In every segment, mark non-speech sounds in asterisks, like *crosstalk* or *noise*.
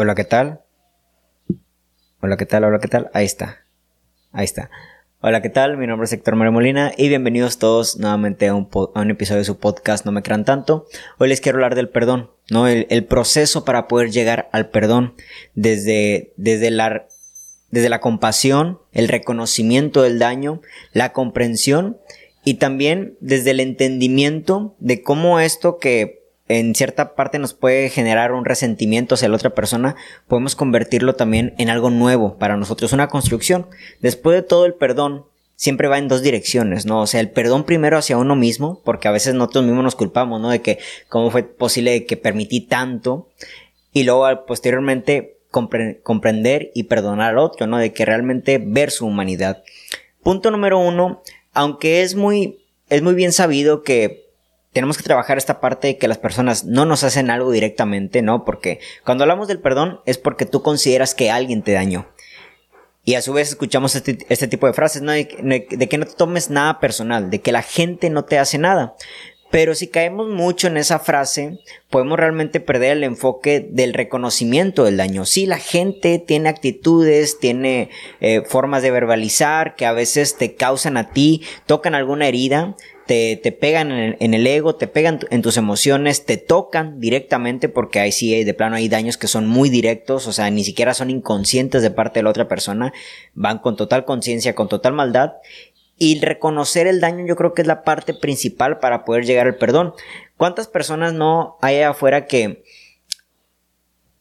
Hola, ¿qué tal? Hola, ¿qué tal? Hola, ¿qué tal? Ahí está. Ahí está. Hola, ¿qué tal? Mi nombre es Héctor María Molina y bienvenidos todos nuevamente a un, episodio de su podcast No me crean tanto. Hoy les quiero hablar del perdón, ¿no? El, proceso para poder llegar al perdón desde, desde la, desde la compasión, el reconocimiento del daño, la comprensión y también desde el entendimiento de cómo esto que en cierta parte nos puede generar un resentimiento hacia la otra persona, podemos convertirlo también en algo nuevo para nosotros, una construcción. Después de todo el perdón, siempre va en dos direcciones, ¿no? O sea, el perdón primero hacia uno mismo, porque a veces nosotros mismos nos culpamos, ¿no? De que cómo fue posible que permití tanto, y luego posteriormente comprender y perdonar al otro, ¿no? De que realmente ver su humanidad. Punto número uno, aunque es muy, es muy bien sabido que tenemos que trabajar esta parte de que las personas no nos hacen algo directamente, ¿no? Porque cuando hablamos del perdón es porque tú consideras que alguien te dañó. Y a su vez escuchamos este, este tipo de frases, ¿no? De, que no te tomes nada personal, de que la gente no te hace nada. Pero si caemos mucho en esa frase, podemos realmente perder el enfoque del reconocimiento del daño. Sí, la gente tiene actitudes, tiene eh, formas de verbalizar que a veces te causan a ti, tocan alguna herida, te, pegan en el, ego, te pegan en tus emociones, te tocan directamente porque ahí sí, de plano hay daños que son muy directos, o sea, ni siquiera son inconscientes de parte de la otra persona, van con total conciencia, con total maldad. Y reconocer el daño yo creo que es la parte principal para poder llegar al perdón. ¿Cuántas personas no hay afuera que,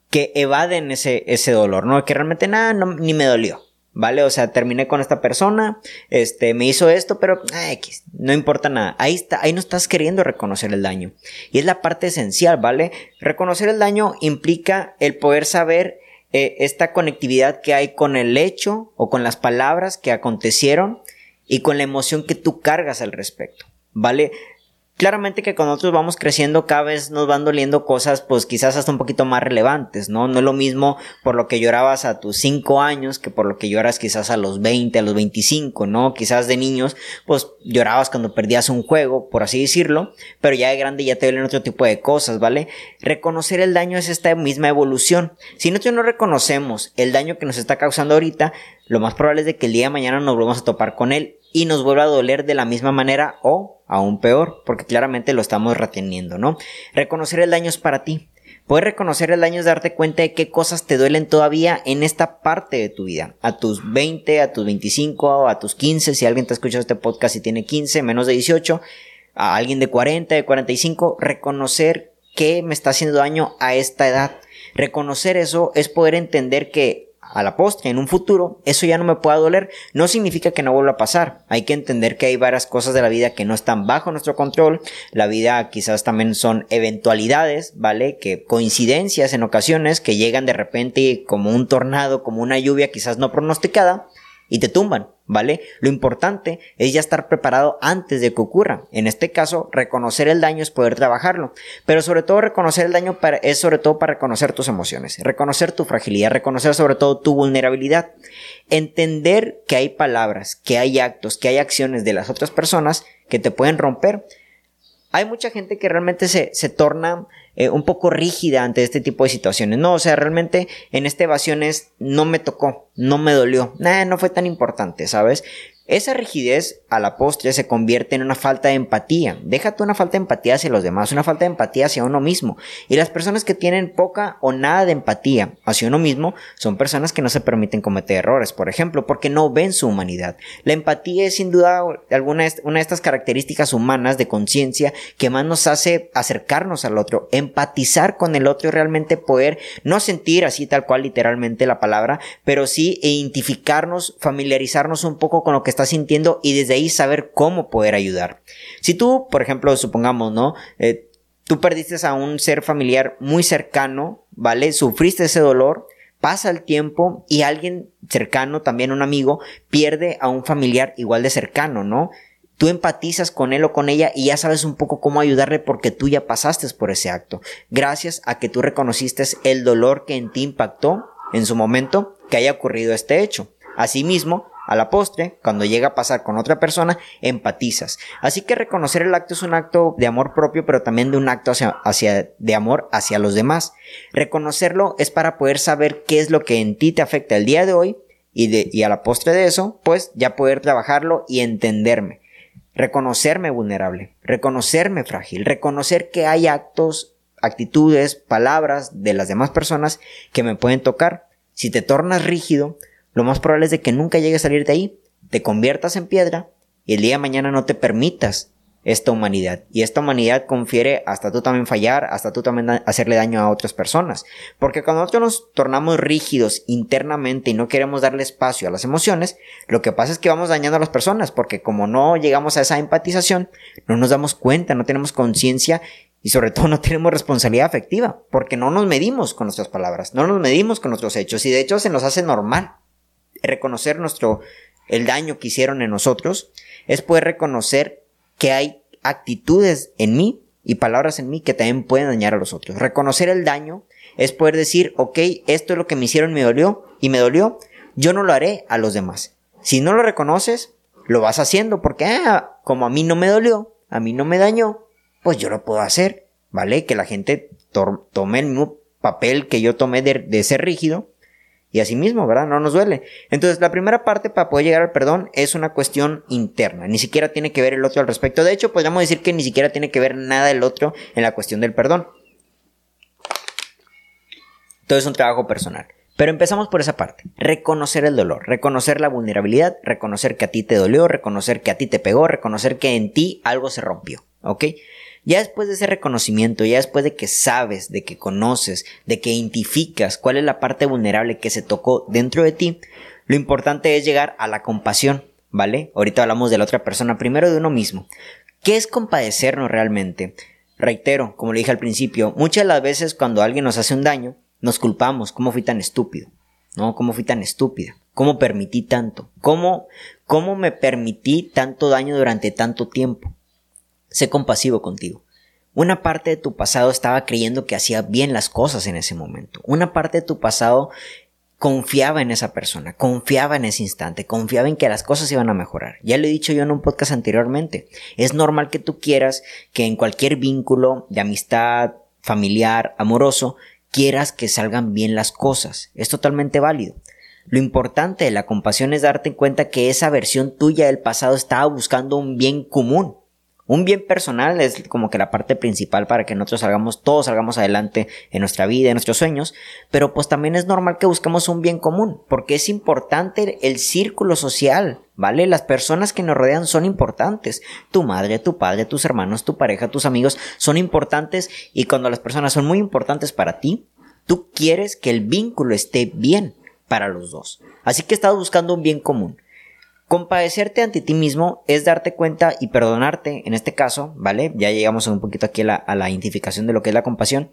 que evaden ese, ese dolor, ¿no? Que realmente nada, ni me dolió. ¿Vale? O sea, terminé con esta persona, este, me hizo esto, pero ah, X, no importa nada. Ahí está, ahí no estás queriendo reconocer el daño. Y es la parte esencial, ¿vale? Reconocer el daño implica el poder saber eh, esta conectividad que hay con el hecho o con las palabras que acontecieron y con la emoción que tú cargas al respecto, ¿vale? Claramente que con nosotros vamos creciendo, cada vez nos van doliendo cosas, pues quizás hasta un poquito más relevantes, ¿no? No es lo mismo por lo que llorabas a tus 5 años que por lo que lloras quizás a los 20, a los 25, ¿no? Quizás de niños, pues llorabas cuando perdías un juego, por así decirlo, pero ya de grande ya te duelen otro tipo de cosas, ¿vale? Reconocer el daño es esta misma evolución. Si nosotros no reconocemos el daño que nos está causando ahorita, lo más probable es de que el día de mañana nos volvamos a topar con él y nos vuelva a doler de la misma manera o aún peor, porque claramente lo estamos reteniendo, ¿no? Reconocer el daño es para ti. Poder reconocer el daño es darte cuenta de qué cosas te duelen todavía en esta parte de tu vida. A tus 20, a tus 25, a tus 15, si alguien te ha escuchado este podcast y tiene 15, menos de 18, a alguien de 40, de 45, reconocer qué me está haciendo daño a esta edad. Reconocer eso es poder entender que a la postre, en un futuro, eso ya no me pueda doler, no significa que no vuelva a pasar. Hay que entender que hay varias cosas de la vida que no están bajo nuestro control. La vida quizás también son eventualidades, ¿vale? Que coincidencias en ocasiones que llegan de repente como un tornado, como una lluvia quizás no pronosticada y te tumban, ¿vale? Lo importante es ya estar preparado antes de que ocurra. En este caso, reconocer el daño es poder trabajarlo, pero sobre todo reconocer el daño es sobre todo para reconocer tus emociones, reconocer tu fragilidad, reconocer sobre todo tu vulnerabilidad, entender que hay palabras, que hay actos, que hay acciones de las otras personas que te pueden romper. Hay mucha gente que realmente se, se torna eh, un poco rígida ante este tipo de situaciones. No, o sea, realmente en esta evasión es no me tocó, no me dolió, nada, no fue tan importante, ¿sabes? Esa rigidez a la postre se convierte en una falta de empatía. Déjate una falta de empatía hacia los demás, una falta de empatía hacia uno mismo. Y las personas que tienen poca o nada de empatía hacia uno mismo son personas que no se permiten cometer errores, por ejemplo, porque no ven su humanidad. La empatía es sin duda alguna una de estas características humanas de conciencia que más nos hace acercarnos al otro, empatizar con el otro y realmente poder no sentir así tal cual literalmente la palabra, pero sí identificarnos, familiarizarnos un poco con lo que está sintiendo y desde ahí saber cómo poder ayudar. Si tú, por ejemplo, supongamos, ¿no? Eh, tú perdiste a un ser familiar muy cercano, ¿vale? Sufriste ese dolor, pasa el tiempo y alguien cercano, también un amigo, pierde a un familiar igual de cercano, ¿no? Tú empatizas con él o con ella y ya sabes un poco cómo ayudarle porque tú ya pasaste por ese acto. Gracias a que tú reconociste el dolor que en ti impactó en su momento que haya ocurrido este hecho. Asimismo, a la postre, cuando llega a pasar con otra persona, empatizas. Así que reconocer el acto es un acto de amor propio, pero también de un acto hacia, hacia, de amor hacia los demás. Reconocerlo es para poder saber qué es lo que en ti te afecta el día de hoy y, de, y a la postre de eso, pues ya poder trabajarlo y entenderme. Reconocerme vulnerable, reconocerme frágil, reconocer que hay actos, actitudes, palabras de las demás personas que me pueden tocar. Si te tornas rígido, lo más probable es de que nunca llegues a salir de ahí, te conviertas en piedra y el día de mañana no te permitas esta humanidad. Y esta humanidad confiere hasta tú también fallar, hasta tú también hacerle daño a otras personas. Porque cuando nosotros nos tornamos rígidos internamente y no queremos darle espacio a las emociones, lo que pasa es que vamos dañando a las personas, porque como no llegamos a esa empatización, no nos damos cuenta, no tenemos conciencia y sobre todo no tenemos responsabilidad afectiva, porque no nos medimos con nuestras palabras, no nos medimos con nuestros hechos y de hecho se nos hace normal reconocer nuestro, el daño que hicieron en nosotros, es poder reconocer que hay actitudes en mí y palabras en mí que también pueden dañar a los otros. Reconocer el daño es poder decir, ok, esto es lo que me hicieron, me dolió y me dolió, yo no lo haré a los demás. Si no lo reconoces, lo vas haciendo porque, ah, como a mí no me dolió, a mí no me dañó, pues yo lo puedo hacer, ¿vale? Que la gente tome el mismo papel que yo tomé de ser rígido y así mismo, ¿verdad? No nos duele. Entonces, la primera parte para poder llegar al perdón es una cuestión interna. Ni siquiera tiene que ver el otro al respecto. De hecho, podríamos decir que ni siquiera tiene que ver nada el otro en la cuestión del perdón. Todo es un trabajo personal. Pero empezamos por esa parte. Reconocer el dolor, reconocer la vulnerabilidad, reconocer que a ti te dolió, reconocer que a ti te pegó, reconocer que en ti algo se rompió. ¿Ok? Ya después de ese reconocimiento, ya después de que sabes, de que conoces, de que identificas cuál es la parte vulnerable que se tocó dentro de ti, lo importante es llegar a la compasión, ¿vale? Ahorita hablamos de la otra persona, primero de uno mismo. ¿Qué es compadecernos realmente? Reitero, como le dije al principio, muchas de las veces cuando alguien nos hace un daño, nos culpamos, ¿cómo fui tan estúpido? ¿No? ¿Cómo fui tan estúpida? ¿Cómo permití tanto? ¿Cómo, cómo me permití tanto daño durante tanto tiempo? Sé compasivo contigo. Una parte de tu pasado estaba creyendo que hacía bien las cosas en ese momento. Una parte de tu pasado confiaba en esa persona, confiaba en ese instante, confiaba en que las cosas iban a mejorar. Ya lo he dicho yo en un podcast anteriormente. Es normal que tú quieras que en cualquier vínculo de amistad, familiar, amoroso, quieras que salgan bien las cosas. Es totalmente válido. Lo importante de la compasión es darte cuenta que esa versión tuya del pasado estaba buscando un bien común un bien personal es como que la parte principal para que nosotros salgamos, todos salgamos adelante en nuestra vida, en nuestros sueños, pero pues también es normal que busquemos un bien común, porque es importante el círculo social, ¿vale? Las personas que nos rodean son importantes. Tu madre, tu padre, tus hermanos, tu pareja, tus amigos son importantes y cuando las personas son muy importantes para ti, tú quieres que el vínculo esté bien para los dos. Así que estás buscando un bien común. Compadecerte ante ti mismo es darte cuenta y perdonarte, en este caso, ¿vale? Ya llegamos un poquito aquí a la, identificación de lo que es la compasión.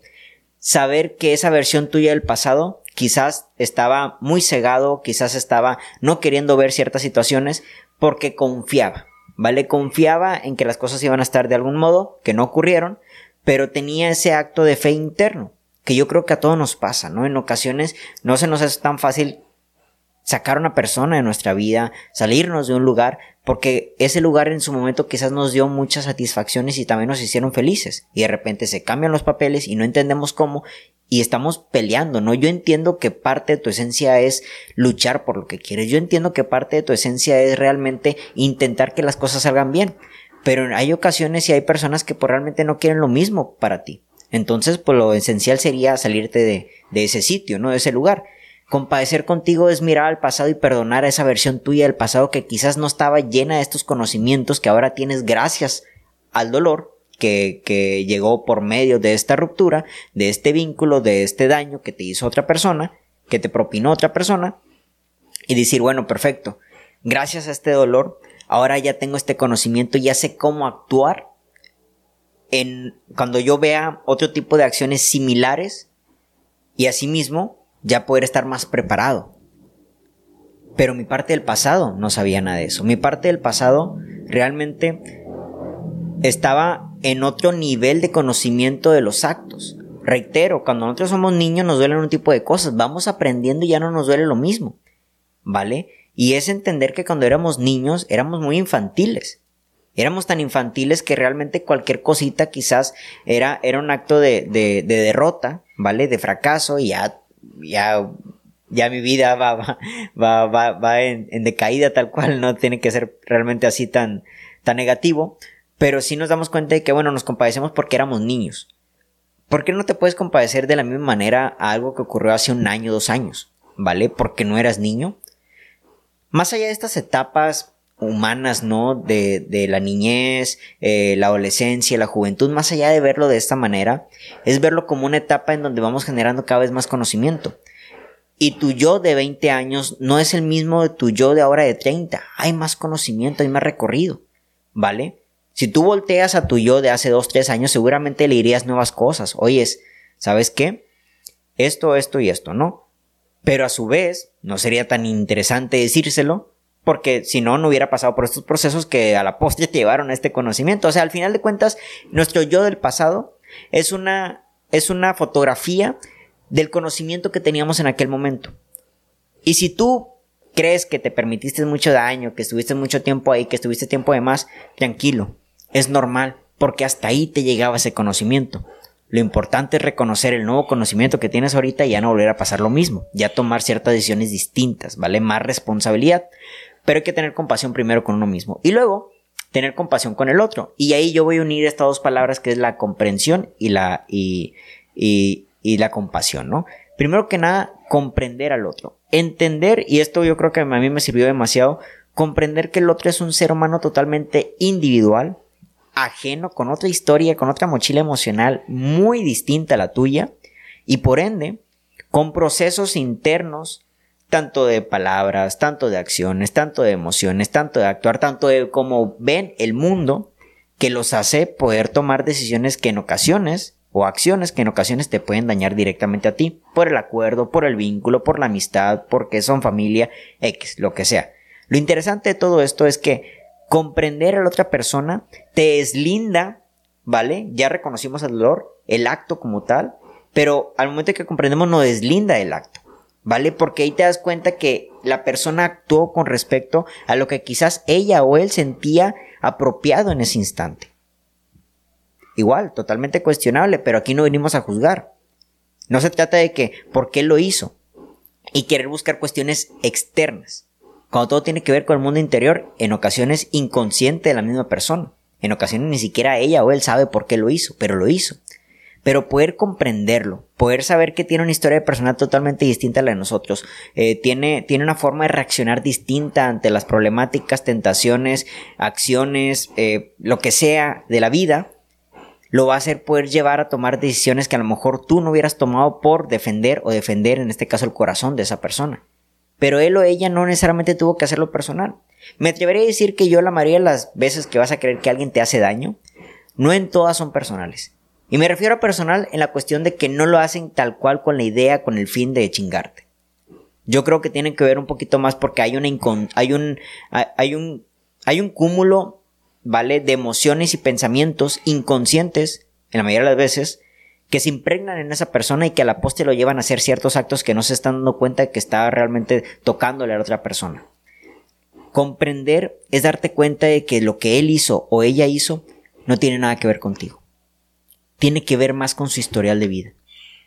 Saber que esa versión tuya del pasado quizás estaba muy cegado, quizás estaba no queriendo ver ciertas situaciones porque confiaba, ¿vale? Confiaba en que las cosas iban a estar de algún modo, que no ocurrieron, pero tenía ese acto de fe interno, que yo creo que a todos nos pasa, ¿no? En ocasiones no se nos hace tan fácil sacar a una persona de nuestra vida, salirnos de un lugar, porque ese lugar en su momento quizás nos dio muchas satisfacciones y también nos hicieron felices. Y de repente se cambian los papeles y no entendemos cómo y estamos peleando, ¿no? Yo entiendo que parte de tu esencia es luchar por lo que quieres. Yo entiendo que parte de tu esencia es realmente intentar que las cosas salgan bien. Pero hay ocasiones y hay personas que pues, realmente no quieren lo mismo para ti. Entonces, pues lo esencial sería salirte de, de ese sitio, ¿no? De ese lugar. Compadecer contigo es mirar al pasado y perdonar a esa versión tuya del pasado que quizás no estaba llena de estos conocimientos que ahora tienes gracias al dolor que, que llegó por medio de esta ruptura, de este vínculo, de este daño que te hizo otra persona, que te propinó otra persona, y decir, bueno, perfecto, gracias a este dolor, ahora ya tengo este conocimiento, ya sé cómo actuar en cuando yo vea otro tipo de acciones similares y asimismo ya poder estar más preparado. Pero mi parte del pasado no sabía nada de eso. Mi parte del pasado realmente estaba en otro nivel de conocimiento de los actos. Reitero, cuando nosotros somos niños nos duelen un tipo de cosas, vamos aprendiendo y ya no nos duele lo mismo. ¿Vale? Y es entender que cuando éramos niños éramos muy infantiles. Éramos tan infantiles que realmente cualquier cosita quizás era, era un acto de, de, de derrota, ¿vale? De fracaso y ya, ya, ya mi vida va, va, va, va, va en, en, decaída tal cual, no tiene que ser realmente así tan, tan negativo. Pero sí nos damos cuenta de que, bueno, nos compadecemos porque éramos niños. ¿Por qué no te puedes compadecer de la misma manera a algo que ocurrió hace un año, dos años? ¿Vale? Porque no eras niño. Más allá de estas etapas humanas, ¿no? De, la niñez, eh, la adolescencia, la juventud, más allá de verlo de esta manera, es verlo como una etapa en donde vamos generando cada vez más conocimiento. Y tu yo de 20 años no es el mismo de tu yo de ahora de 30. Hay más conocimiento, hay más recorrido, ¿vale? Si tú volteas a tu yo de hace 2, 3 años, seguramente le dirías nuevas cosas. Oyes, ¿sabes qué? Esto, esto y esto, ¿no? Pero a su vez, no sería tan interesante decírselo porque si no, no hubiera pasado por estos procesos que a la postre te llevaron a este conocimiento. O sea, al final de cuentas, nuestro yo del pasado es una, es una fotografía del conocimiento que teníamos en aquel momento. Y si tú crees que te permitiste mucho daño, que estuviste mucho tiempo ahí, que estuviste tiempo de más, tranquilo, es normal, porque hasta ahí te llegaba ese conocimiento. Lo importante es reconocer el nuevo conocimiento que tienes ahorita y ya no volver a pasar lo mismo, ya tomar ciertas decisiones distintas, ¿vale? Más responsabilidad. Pero hay que tener compasión primero con uno mismo y luego tener compasión con el otro. Y ahí yo voy a unir estas dos palabras que es la comprensión y la, y, y, la compasión, ¿no? Primero que nada, comprender al otro. Entender, y esto yo creo que a mí me sirvió demasiado, comprender que el otro es un ser humano totalmente individual, ajeno, con otra historia, con otra mochila emocional muy distinta a la tuya, y por ende, con procesos internos tanto de palabras, tanto de acciones, tanto de emociones, tanto de actuar, tanto de cómo ven el mundo, que los hace poder tomar decisiones que en ocasiones, o acciones que en ocasiones te pueden dañar directamente a ti, por el acuerdo, por el vínculo, por la amistad, porque son familia, X, lo que sea. Lo interesante de todo esto es que comprender a la otra persona te deslinda, ¿vale? Ya reconocimos el dolor, el acto como tal, pero al momento que comprendemos no deslinda el acto. ¿Vale? Porque ahí te das cuenta que la persona actuó con respecto a lo que quizás ella o él sentía apropiado en ese instante. Igual, totalmente cuestionable, pero aquí no venimos a juzgar. No se trata de que por qué lo hizo y querer buscar cuestiones externas. Cuando todo tiene que ver con el mundo interior, en ocasiones inconsciente de la misma persona. En ocasiones ni siquiera ella o él sabe por qué lo hizo, pero lo hizo pero poder comprenderlo, poder saber que tiene una historia de personal totalmente distinta a la de nosotros, eh, tiene, tiene una forma de reaccionar distinta ante las problemáticas, tentaciones, acciones, eh, lo que sea de la vida, lo va a hacer poder llevar a tomar decisiones que a lo mejor tú no hubieras tomado por defender o defender en este caso el corazón de esa persona. Pero él o ella no necesariamente tuvo que hacerlo personal. Me atrevería a decir que yo la mayoría de las veces que vas a creer que alguien te hace daño, no en todas son personales. Y me refiero a personal en la cuestión de que no lo hacen tal cual con la idea, con el fin de chingarte. Yo creo que tienen que ver un poquito más porque hay una hay un hay un hay un cúmulo, ¿vale? de emociones y pensamientos inconscientes en la mayoría de las veces que se impregnan en esa persona y que a la poste lo llevan a hacer ciertos actos que no se están dando cuenta de que está realmente tocándole a la otra persona. Comprender es darte cuenta de que lo que él hizo o ella hizo no tiene nada que ver contigo tiene que ver más con su historial de vida.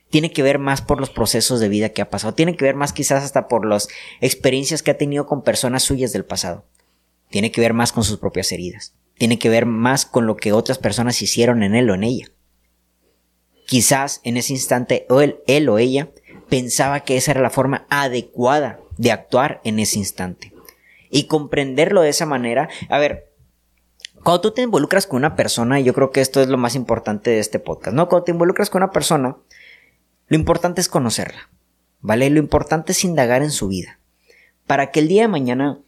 Tiene que ver más por los procesos de vida que ha pasado. Tiene que ver más quizás hasta por las experiencias que ha tenido con personas suyas del pasado. Tiene que ver más con sus propias heridas. Tiene que ver más con lo que otras personas hicieron en él o en ella. Quizás en ese instante él, él o ella pensaba que esa era la forma adecuada de actuar en ese instante. Y comprenderlo de esa manera, a ver, cuando tú te involucras con una persona, y yo creo que esto es lo más importante de este podcast, ¿no? Cuando te involucras con una persona, lo importante es conocerla, ¿vale? Lo importante es indagar en su vida. Para que el día de mañana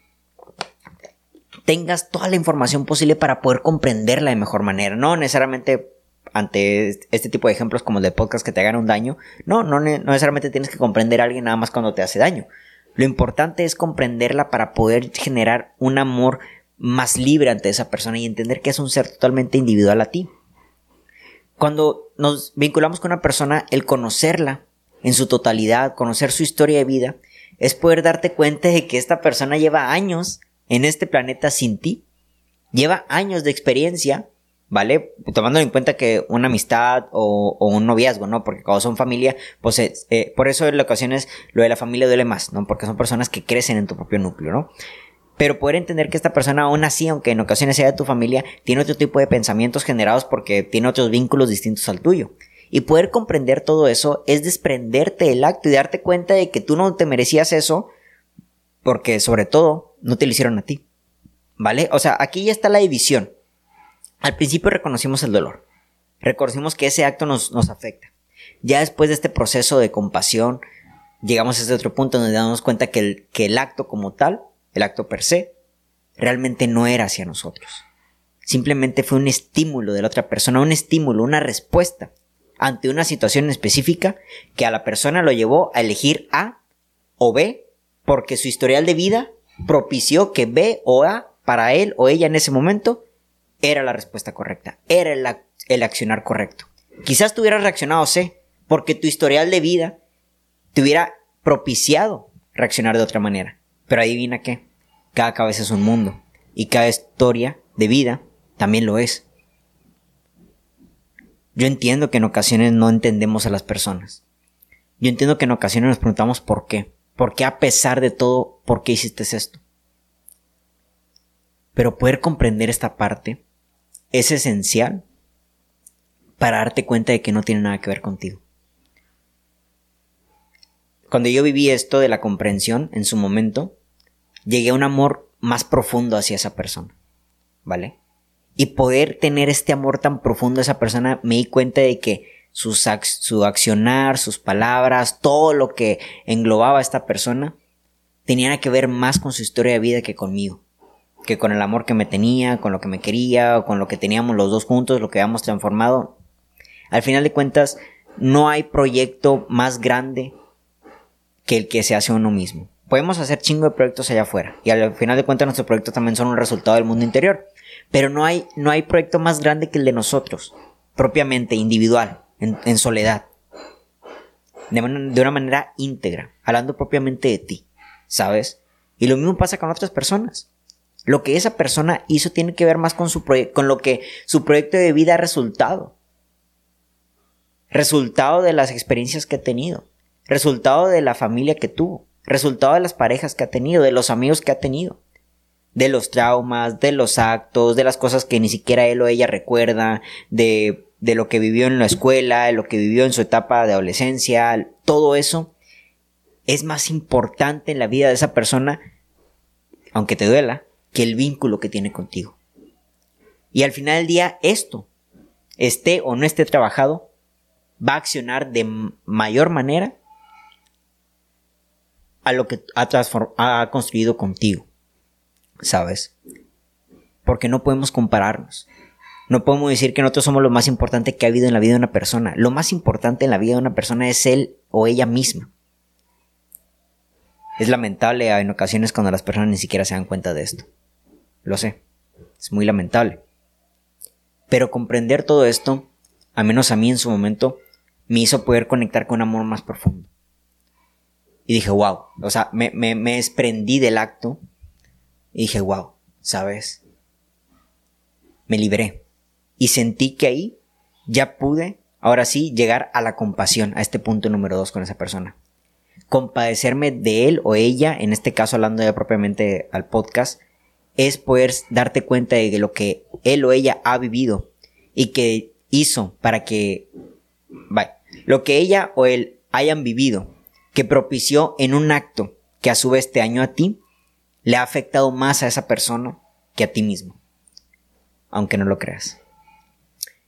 tengas toda la información posible para poder comprenderla de mejor manera. No necesariamente ante este tipo de ejemplos como el de podcast que te hagan un daño. No, no, no necesariamente tienes que comprender a alguien nada más cuando te hace daño. Lo importante es comprenderla para poder generar un amor más libre ante esa persona y entender que es un ser totalmente individual a ti. Cuando nos vinculamos con una persona, el conocerla en su totalidad, conocer su historia de vida, es poder darte cuenta de que esta persona lleva años en este planeta sin ti. Lleva años de experiencia, ¿vale? Tomando en cuenta que una amistad o, un noviazgo, ¿no? Porque cuando son familia, pues eh, eh, por eso en ocasiones lo de la familia duele más, ¿no? Porque son personas que crecen en tu propio núcleo, ¿no? Pero poder entender que esta persona aún así, aunque en ocasiones sea de tu familia, tiene otro tipo de pensamientos generados porque tiene otros vínculos distintos al tuyo. Y poder comprender todo eso es desprenderte del acto y darte cuenta de que tú no te merecías eso porque sobre todo no te lo hicieron a ti. ¿Vale? O sea, aquí ya está la división. Al principio reconocimos el dolor. Reconocimos que ese acto nos, nos afecta. Ya después de este proceso de compasión, llegamos a este otro punto donde damos cuenta que el, que el acto como tal, el acto per se, realmente no era hacia nosotros. Simplemente fue un estímulo de la otra persona, un estímulo, una respuesta ante una situación específica que a la persona lo llevó a elegir A o B porque su historial de vida propició que B o A para él o ella en ese momento era la respuesta correcta, era el, accionar correcto. Quizás tú reaccionado C porque tu historial de vida te hubiera propiciado reaccionar de otra manera. Pero adivina qué, cada cabeza es un mundo y cada historia de vida también lo es. Yo entiendo que en ocasiones no entendemos a las personas. Yo entiendo que en ocasiones nos preguntamos por qué. ¿Por qué a pesar de todo, por qué hiciste esto? Pero poder comprender esta parte es esencial para darte cuenta de que no tiene nada que ver contigo. Cuando yo viví esto de la comprensión en su momento, llegué a un amor más profundo hacia esa persona. ¿Vale? y poder tener este amor tan profundo a esa persona, me di cuenta de que su accionar, sus palabras, todo lo que englobaba a esta persona, tenía que ver más con su historia de vida que conmigo, que con el amor que me tenía, con lo que me quería, con lo que teníamos los dos juntos, lo que habíamos transformado. Al final de cuentas, no hay proyecto más grande que el que se hace uno mismo. Podemos hacer chingo de proyectos allá afuera, y al final de cuentas nuestros proyectos también son un resultado del mundo interior. Pero no hay, no hay proyecto más grande que el de nosotros, propiamente, individual, en, soledad. De, de una manera íntegra, hablando propiamente de ti, ¿sabes? Y lo mismo pasa con otras personas. Lo que esa persona hizo tiene que ver más con, su con lo que su proyecto de vida ha resultado. Resultado de las experiencias que ha tenido. Resultado de la familia que tuvo. Resultado de las parejas que ha tenido, de los amigos que ha tenido de los traumas, de los actos, de las cosas que ni siquiera él o ella recuerda, de, de lo que vivió en la escuela, de lo que vivió en su etapa de adolescencia, todo eso es más importante en la vida de esa persona, aunque te duela, que el vínculo que tiene contigo. Y al final del día, esto, esté o no esté trabajado, va a accionar de mayor manera a lo que ha, construido contigo. ¿sabes? Porque no podemos compararnos. No podemos decir que nosotros somos lo más importante que ha habido en la vida de una persona. Lo más importante en la vida de una persona es él o ella misma. Es lamentable en ocasiones cuando las personas ni siquiera se dan cuenta de esto. Lo sé. Es muy lamentable. Pero comprender todo esto, a menos a mí en su momento, me hizo poder conectar con un amor más profundo. Y dije, wow. O sea, me, me, me desprendí del acto y dije, wow, ¿sabes? Me libré. Y sentí que ahí ya pude, ahora sí, llegar a la compasión, a este punto número dos con esa persona. Compadecerme de él o ella, en este caso hablando ya propiamente al podcast, es poder darte cuenta de lo que él o ella ha vivido y que hizo para que, vaya, lo que ella o él hayan vivido, que propició en un acto que a su vez te dañó a ti, le ha afectado más a esa persona que a ti mismo. Aunque no lo creas.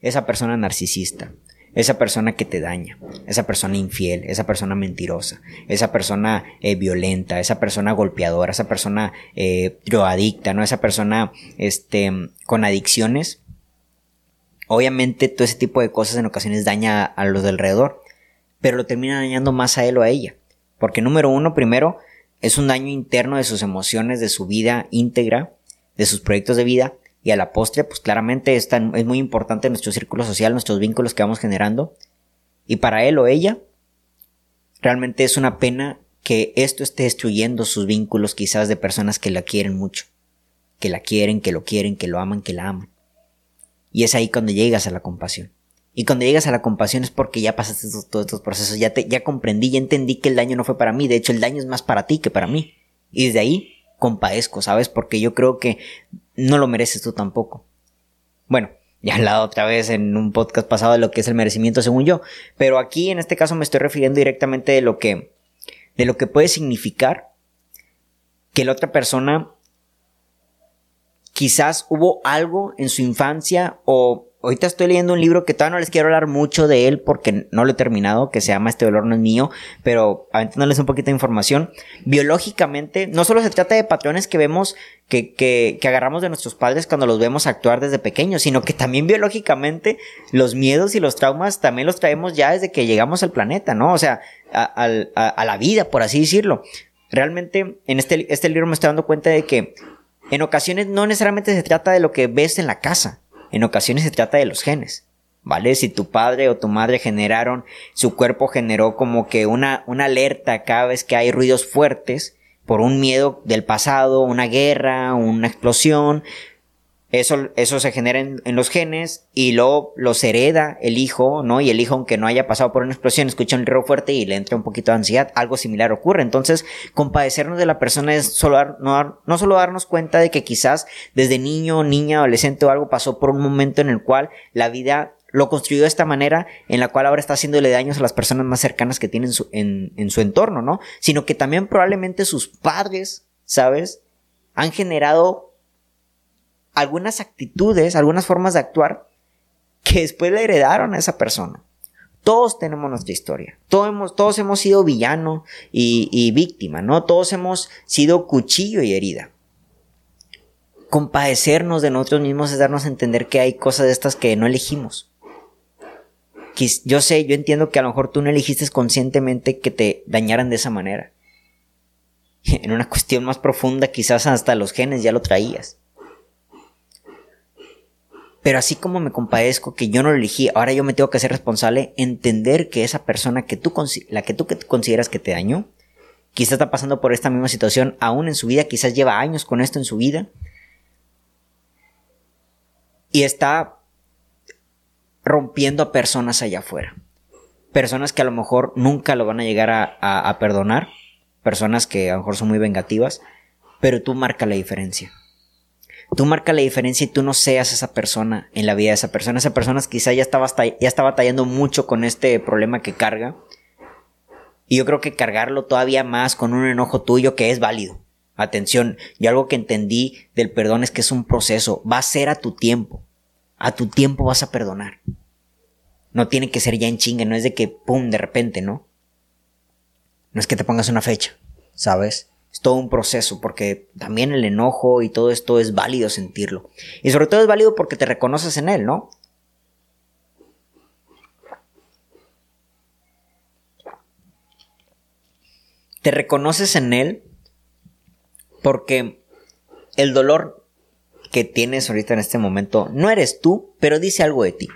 Esa persona narcisista, esa persona que te daña, esa persona infiel, esa persona mentirosa, esa persona eh, violenta, esa persona golpeadora, esa persona eh, drogadicta, ¿no? Esa persona este, con adicciones. Obviamente todo ese tipo de cosas en ocasiones daña a los de alrededor, pero lo termina dañando más a él o a ella. Porque número uno, primero, es un daño interno de sus emociones, de su vida íntegra, de sus proyectos de vida. Y a la postre, pues claramente es, es muy importante nuestro círculo social, nuestros vínculos que vamos generando. Y para él o ella, realmente es una pena que esto esté destruyendo sus vínculos quizás de personas que la quieren mucho, que la quieren, que lo quieren, que lo aman, que la aman. Y es ahí cuando llegas a la compasión. Y cuando llegas a la compasión es porque ya pasaste todos, estos procesos, ya, te, ya comprendí, ya entendí que el daño no fue para mí, de hecho el daño es más para ti que para mí. Y desde ahí compadezco, ¿sabes? Porque yo creo que no lo mereces tú tampoco. Bueno, ya hablado otra vez en un podcast pasado de lo que es el merecimiento según yo, pero aquí en este caso me estoy refiriendo directamente de lo que de lo que puede significar que la otra persona quizás hubo algo en su infancia o ahorita estoy leyendo un libro que todavía no les quiero hablar mucho de él porque no lo he terminado, que se llama Este dolor no es mío, pero aventándoles un poquito de información. Biológicamente, no solo se trata de patrones que vemos, que, que, que agarramos de nuestros padres cuando los vemos actuar desde pequeños, sino que también biológicamente los miedos y los traumas también los traemos ya desde que llegamos al planeta, ¿no? O sea, a, a, la vida, por así decirlo. Realmente, en este, este libro me estoy dando cuenta de que en ocasiones no necesariamente se trata de lo que ves en la casa, en ocasiones se trata de los genes. ¿Vale? Si tu padre o tu madre generaron, su cuerpo generó como que una, una alerta cada vez que hay ruidos fuertes por un miedo del pasado, una guerra, una explosión, eso, eso se genera en, los genes y luego los hereda el hijo, ¿no? Y el hijo, aunque no haya pasado por una explosión, escucha un ruido fuerte y le entra un poquito de ansiedad. Algo similar ocurre. Entonces, compadecernos de la persona es solo no, no solo darnos cuenta de que quizás desde niño, niña, adolescente o algo pasó por un momento en el cual la vida lo construyó de esta manera en la cual ahora está haciéndole daños a las personas más cercanas que tienen en, en su entorno, ¿no? Sino que también probablemente sus padres, ¿sabes? Han generado algunas actitudes, algunas formas de actuar que después le heredaron a esa persona. Todos tenemos nuestra historia. Todos hemos, todos hemos sido villano y, y víctima, ¿no? Todos hemos sido cuchillo y herida. Compadecernos de nosotros mismos es darnos a entender que hay cosas de estas que no elegimos. Yo sé, yo entiendo que a lo mejor tú no elegiste conscientemente que te dañaran de esa manera. *laughs* En una cuestión más profunda, quizás hasta los genes ya lo traías. Pero así como me compadezco que yo no lo elegí, ahora yo me tengo que hacer responsable, entender que esa persona que tú, la que tú consideras que te dañó, quizás está pasando por esta misma situación aún en su vida, quizás lleva años con esto en su vida, y está rompiendo a personas allá afuera. Personas que a lo mejor nunca lo van a llegar a, a perdonar, personas que a lo mejor son muy vengativas, pero tú marca la diferencia tú marca la diferencia y tú no seas esa persona en la vida de esa persona. Esa persona quizá ya está, ya está batallando mucho con este problema que carga. Y yo creo que cargarlo todavía más con un enojo tuyo que es válido. Atención, yo algo que entendí del perdón es que es un proceso. Va a ser a tu tiempo. A tu tiempo vas a perdonar. No tiene que ser ya en chingue, no es de que pum, de repente, ¿no? No es que te pongas una fecha, ¿sabes? Es todo un proceso, porque también el enojo y todo esto es válido sentirlo. Y sobre todo es válido porque te reconoces en él, ¿no? Te reconoces en él porque el dolor que tienes ahorita en este momento no eres tú, pero dice algo de ti.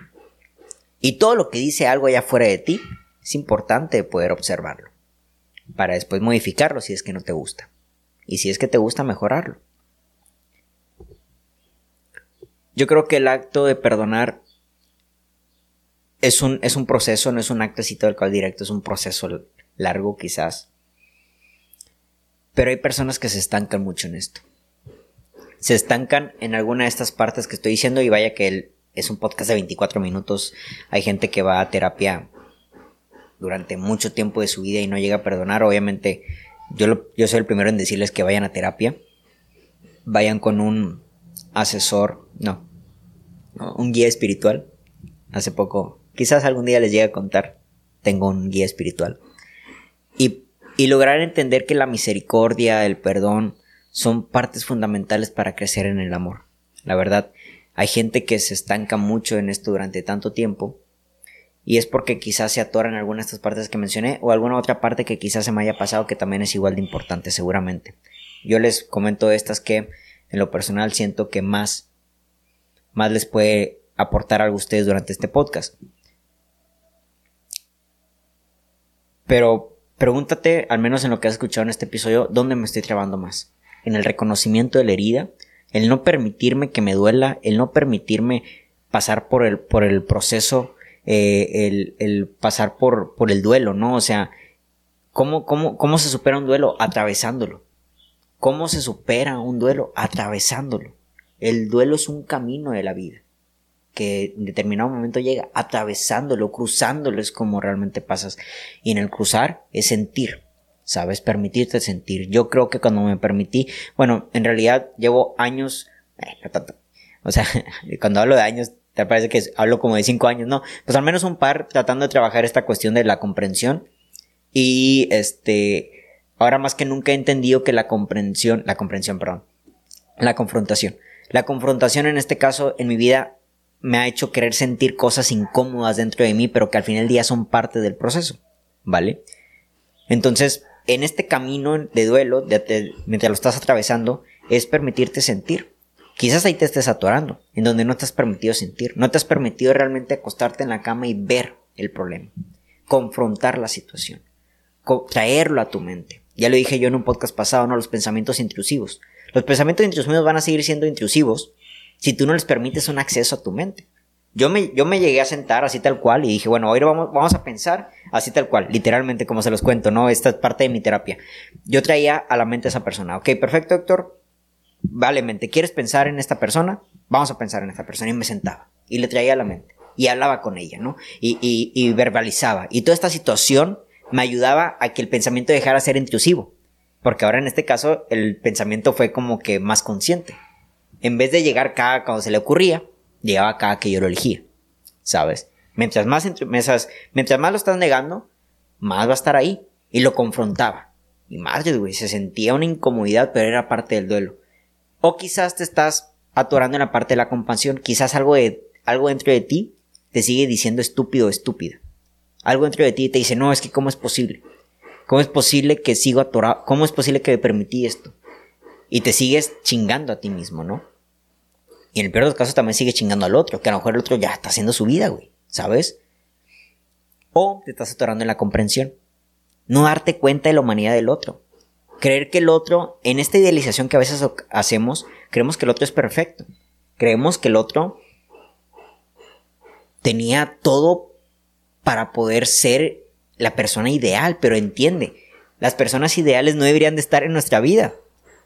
Y todo lo que dice algo allá fuera de ti es importante poder observarlo para después modificarlo si es que no te gusta. Y si es que te gusta, mejorarlo. Yo creo que el acto de perdonar es un, es un proceso, no es un actecito del cual directo, es un proceso largo quizás. Pero hay personas que se estancan mucho en esto. Se estancan en alguna de estas partes que estoy diciendo y vaya que es un podcast de 24 minutos. Hay gente que va a terapia durante mucho tiempo de su vida y no llega a perdonar, obviamente yo, yo soy el primero en decirles que vayan a terapia, vayan con un asesor, no, un guía espiritual. Hace poco, quizás algún día les llegue a contar, tengo un guía espiritual. Y, y lograr entender que la misericordia, el perdón, son partes fundamentales para crecer en el amor. La verdad, hay gente que se estanca mucho en esto durante tanto tiempo y es porque quizás se atoran alguna de estas partes que mencioné o alguna otra parte que quizás se me haya pasado que también es igual de importante seguramente. Yo les comento estas que en lo personal siento que más, más les puede aportar algo a ustedes durante este podcast. Pero pregúntate, al menos en lo que has escuchado en este episodio, ¿dónde me estoy trabando más? En el reconocimiento de la herida, el no permitirme que me duela, el no permitirme pasar por el, por el proceso, eh, el, el, pasar por, por el duelo, ¿no? O sea, ¿cómo, cómo, ¿cómo se supera un duelo? Atravesándolo. ¿Cómo se supera un duelo? Atravesándolo. El duelo es un camino de la vida que en determinado momento llega atravesándolo, cruzándolo es como realmente pasas. Y en el cruzar es sentir, ¿sabes? Permitirte sentir. Yo creo que cuando me permití, bueno, en realidad llevo años, eh, no tanto. O sea, *laughs* cuando hablo de años, te parece que hablo como de cinco años, no, pues al menos un par tratando de trabajar esta cuestión de la comprensión. Y este, ahora más que nunca he entendido que la comprensión, la comprensión, perdón, la confrontación. La confrontación en este caso en mi vida me ha hecho querer sentir cosas incómodas dentro de mí, pero que al final del día son parte del proceso, ¿vale? Entonces, en este camino de duelo, mientras lo estás atravesando, es permitirte sentir. Quizás ahí te estés atorando, en donde no te has permitido sentir, no te has permitido realmente acostarte en la cama y ver el problema, confrontar la situación, traerlo a tu mente. Ya lo dije yo en un podcast pasado, ¿no? Los pensamientos intrusivos. Los pensamientos intrusivos van a seguir siendo intrusivos si tú no les permites un acceso a tu mente. Yo me, yo me llegué a sentar así tal cual y dije, bueno, hoy vamos, vamos a pensar así tal cual, literalmente como se los cuento, ¿no? Esta es parte de mi terapia. Yo traía a la mente a esa persona. Ok, perfecto, Héctor. Vale, mente, ¿quieres pensar en esta persona? Vamos a pensar en esta persona. Y me sentaba y le traía a la mente y hablaba con ella, ¿no? Y, verbalizaba. Y toda esta situación me ayudaba a que el pensamiento dejara de ser intrusivo. Porque ahora en este caso el pensamiento fue como que más consciente en vez de llegar cada cuando se le ocurría, llegaba cada que yo lo elegía. ¿Sabes? Mientras más, mientras más lo estás negando, más va a estar ahí. Y lo confrontaba. Y madre, güey, se sentía una incomodidad, pero era parte del duelo. O quizás te estás atorando en la parte de la compasión. Quizás algo, de, algo dentro de ti te sigue diciendo estúpido estúpida. Algo dentro de ti te dice, no, es que cómo es posible. ¿Cómo es posible que sigo atorado? ¿Cómo es posible que me permití esto? y te sigues chingando a ti mismo, ¿no? Y en el peor de los casos también sigues chingando al otro, que a lo mejor el otro ya está haciendo su vida, güey, ¿sabes? O te estás atorando en la comprensión. No darte cuenta de la humanidad del otro. Creer que el otro, en esta idealización que a veces hacemos, creemos que el otro es perfecto. Creemos que el otro tenía todo para poder ser la persona ideal, pero entiende, las personas ideales no deberían de estar en nuestra vida.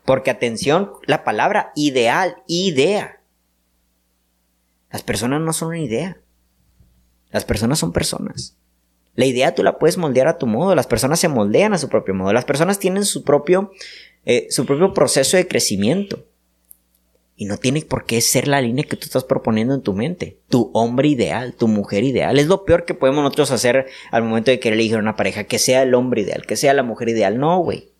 Porque atención, la palabra ideal, idea. Las personas no son una idea. Las personas son personas. La idea tú la puedes moldear a tu modo. Las personas se moldean a su propio modo. Las personas tienen su propio, eh, su propio proceso de crecimiento. Y no tiene por qué ser la línea que tú estás proponiendo en tu mente. Tu hombre ideal, tu mujer ideal. Es lo peor que podemos nosotros hacer al momento de querer elegir una pareja. Que sea el hombre ideal, que sea la mujer ideal. No, güey.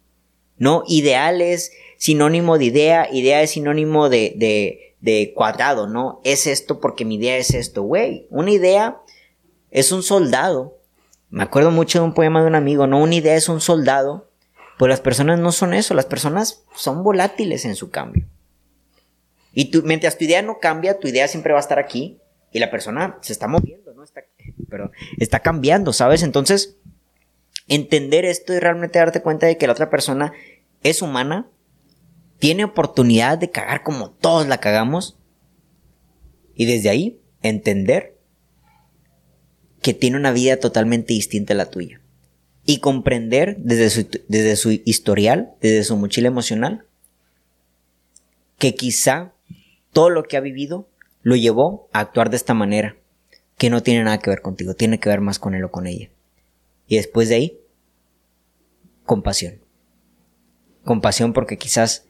No, ideal es sinónimo de idea, idea es sinónimo de, de, de cuadrado, ¿no? Es esto porque mi idea es esto, güey. Una idea es un soldado. Me acuerdo mucho de un poema de un amigo, ¿no? Una idea es un soldado. Pues las personas no son eso, las personas son volátiles en su cambio. Y tú, mientras tu idea no cambia, tu idea siempre va a estar aquí y la persona se está moviendo, ¿no? Está, está cambiando, ¿sabes? Entonces, entender esto y realmente darte cuenta de que la otra persona es humana, tiene oportunidad de cagar como todos la cagamos. Y desde ahí entender que tiene una vida totalmente distinta a la tuya. Y comprender desde su, desde su historial, desde su mochila emocional, que quizá todo lo que ha vivido lo llevó a actuar de esta manera, que no tiene nada que ver contigo, tiene que ver más con él o con ella. Y después de ahí, compasión. Compasión porque quizás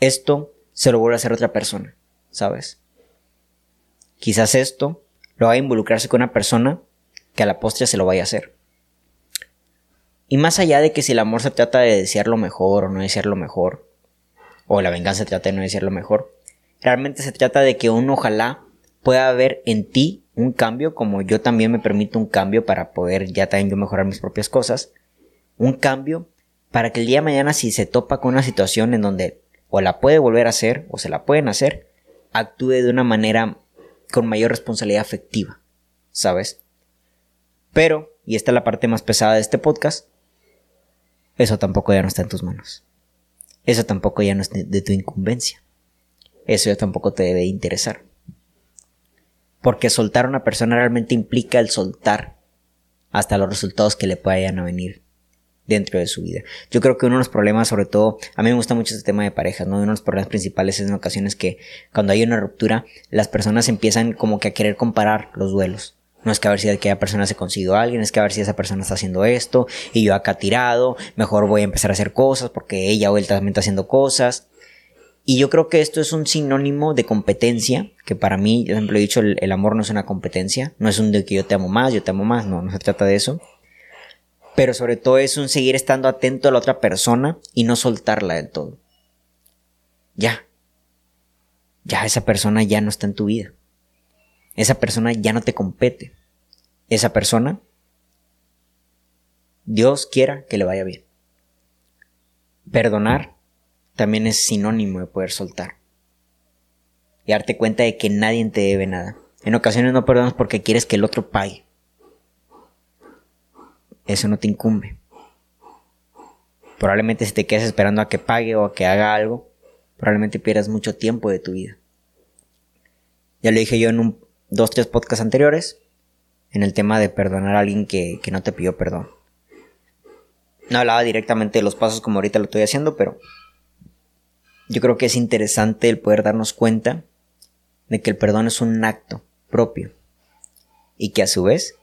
esto se lo vuelve a hacer otra persona, ¿sabes? Quizás esto lo va a involucrarse con una persona que a la postre se lo vaya a hacer. Y más allá de que si el amor se trata de desear lo mejor o no desear lo mejor, o la venganza se trata de no desear lo mejor, realmente se trata de que uno ojalá pueda ver en ti un cambio, como yo también me permito un cambio para poder ya también yo mejorar mis propias cosas, un cambio para que el día de mañana si se topa con una situación en donde o la puede volver a hacer o se la pueden hacer, actúe de una manera con mayor responsabilidad afectiva, ¿sabes? Pero, y esta es la parte más pesada de este podcast, eso tampoco ya no está en tus manos. Eso tampoco ya no es de tu incumbencia. Eso ya tampoco te debe interesar. Porque soltar a una persona realmente implica el soltar hasta los resultados que le vayan a venir dentro de su vida. Yo creo que uno de los problemas, sobre todo, a mí me gusta mucho este tema de parejas, ¿no? Uno de los problemas principales es en ocasiones que cuando hay una ruptura, las personas empiezan como que a querer comparar los duelos. No es que a ver si aquella persona se consiguió a alguien, es que a ver si esa persona está haciendo esto y yo acá tirado, mejor voy a empezar a hacer cosas porque ella o él también está haciendo cosas. Y yo creo que esto es un sinónimo de competencia, que para mí, yo siempre he dicho, el, amor no es una competencia, no es un de que yo te amo más, yo te amo más, no, no se trata de eso. Pero sobre todo es un seguir estando atento a la otra persona y no soltarla del todo. Ya. Ya esa persona ya no está en tu vida. Esa persona ya no te compete. Esa persona, Dios quiera que le vaya bien. Perdonar también es sinónimo de poder soltar. Y darte cuenta de que nadie te debe nada. En ocasiones no perdonas porque quieres que el otro pague. Eso no te incumbe. Probablemente si te quedas esperando a que pague o a que haga algo, probablemente pierdas mucho tiempo de tu vida. Ya lo dije yo en un dos, tres podcasts anteriores, en el tema de perdonar a alguien que, que no te pidió perdón. No hablaba directamente de los pasos como ahorita lo estoy haciendo, pero yo creo que es interesante el poder darnos cuenta de que el perdón es un acto propio y que a su vez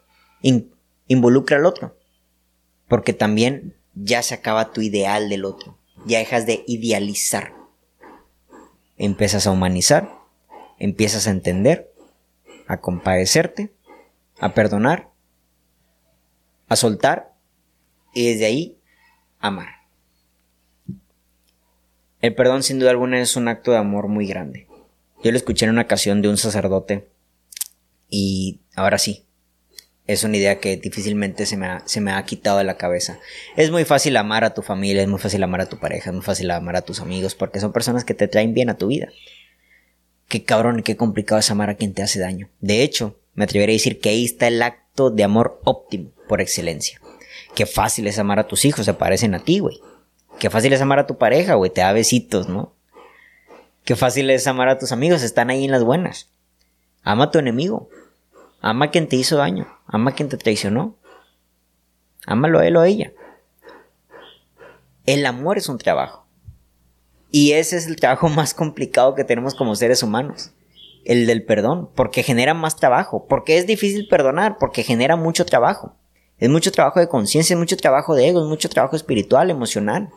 involucra al otro, porque también ya se acaba tu ideal del otro, ya dejas de idealizar, empiezas a humanizar, empiezas a entender, a compadecerte, a perdonar, a soltar y desde ahí amar. El perdón sin duda alguna es un acto de amor muy grande. Yo lo escuché en una ocasión de un sacerdote y ahora sí, es una idea que difícilmente se me, ha, se me ha quitado de la cabeza. Es muy fácil amar a tu familia, es muy fácil amar a tu pareja, es muy fácil amar a tus amigos porque son personas que te traen bien a tu vida. Qué cabrón y qué complicado es amar a quien te hace daño. De hecho, me atrevería a decir que ahí está el acto de amor óptimo por excelencia. Qué fácil es amar a tus hijos, se parecen a ti, güey. Qué fácil es amar a tu pareja, güey, te da besitos, ¿no? Qué fácil es amar a tus amigos, están ahí en las buenas. Ama a tu enemigo. Ama a quien te hizo daño. Ama a quien te traicionó. Ámalo a él o a ella. El amor es un trabajo. Y ese es el trabajo más complicado que tenemos como seres humanos. El del perdón. Porque genera más trabajo. Porque es difícil perdonar. Porque genera mucho trabajo. Es mucho trabajo de conciencia, es mucho trabajo de ego, es mucho trabajo espiritual, emocional.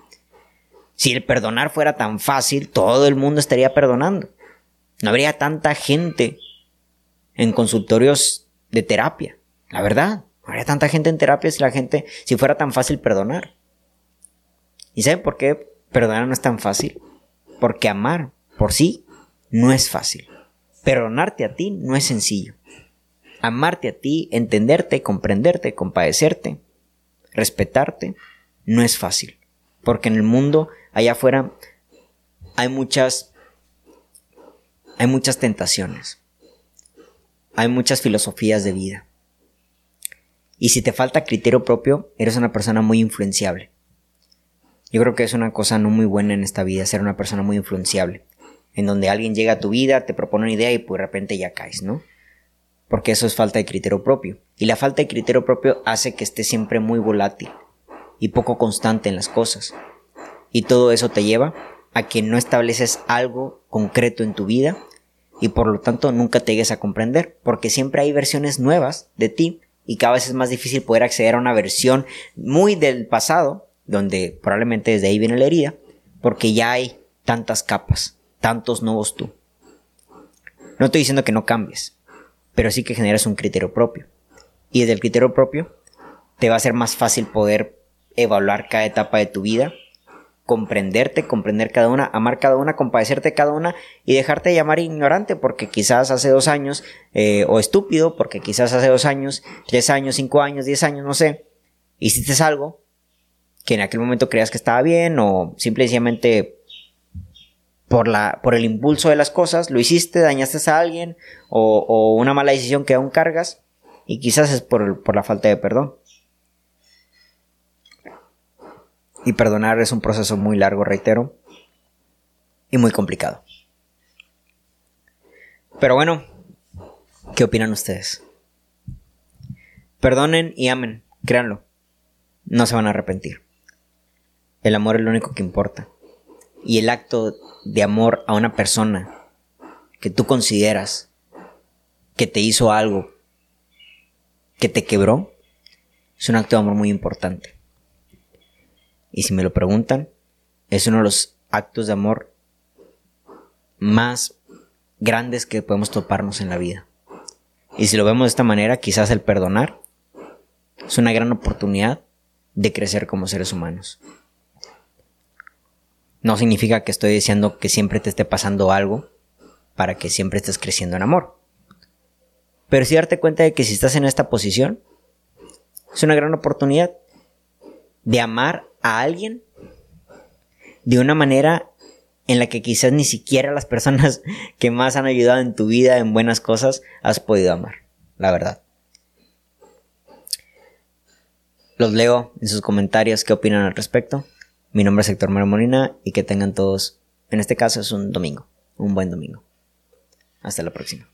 Si el perdonar fuera tan fácil, todo el mundo estaría perdonando. No habría tanta gente en consultorios de terapia. La verdad, no habría tanta gente en terapia si la gente, si fuera tan fácil perdonar. ¿Y saben por qué perdonar no es tan fácil? Porque amar por sí no es fácil. Perdonarte a ti no es sencillo. Amarte a ti, entenderte, comprenderte, compadecerte, respetarte, no es fácil. Porque en el mundo allá afuera hay muchas hay muchas tentaciones. Hay muchas filosofías de vida. Y si te falta criterio propio, eres una persona muy influenciable. Yo creo que es una cosa no muy buena en esta vida ser una persona muy influenciable, en donde alguien llega a tu vida, te propone una idea y pues de repente ya caes, ¿no? Porque eso es falta de criterio propio. Y la falta de criterio propio hace que estés siempre muy volátil y poco constante en las cosas. Y todo eso te lleva a que no estableces algo concreto en tu vida y por lo tanto nunca te llegues a comprender, porque siempre hay versiones nuevas de ti y cada vez es más difícil poder acceder a una versión muy del pasado, donde probablemente desde ahí viene la herida, porque ya hay tantas capas, tantos nuevos tú. No estoy diciendo que no cambies, pero sí que generas un criterio propio. Y desde el criterio propio te va a ser más fácil poder evaluar cada etapa de tu vida comprenderte, comprender cada una, amar cada una, compadecerte cada una y dejarte llamar ignorante porque quizás hace dos años, eh, o estúpido porque quizás hace dos años, tres años, cinco años, diez años, no sé, hiciste algo que en aquel momento creías que estaba bien o simplemente por, la, por el impulso de las cosas, lo hiciste, dañaste a alguien o, una mala decisión que aún cargas y quizás es por, por la falta de perdón. Y perdonar es un proceso muy largo, reitero, y muy complicado. Pero bueno, ¿qué opinan ustedes? Perdonen y amen, créanlo. No se van a arrepentir. El amor es lo único que importa. Y el acto de amor a una persona que tú consideras que te hizo algo que te quebró, es un acto de amor muy importante. Y si me lo preguntan, es uno de los actos de amor más grandes que podemos toparnos en la vida. Y si lo vemos de esta manera, quizás el perdonar es una gran oportunidad de crecer como seres humanos. No significa que estoy diciendo que siempre te esté pasando algo para que siempre estés creciendo en amor. Pero sí darte cuenta de que si estás en esta posición, es una gran oportunidad de amar a alguien de una manera en la que quizás ni siquiera las personas *laughs* que más han ayudado en tu vida en buenas cosas has podido amar, la verdad. Los leo en sus comentarios qué opinan al respecto. Mi nombre es Héctor Molina y que tengan todos, en este caso es un domingo, un buen domingo. Hasta la próxima.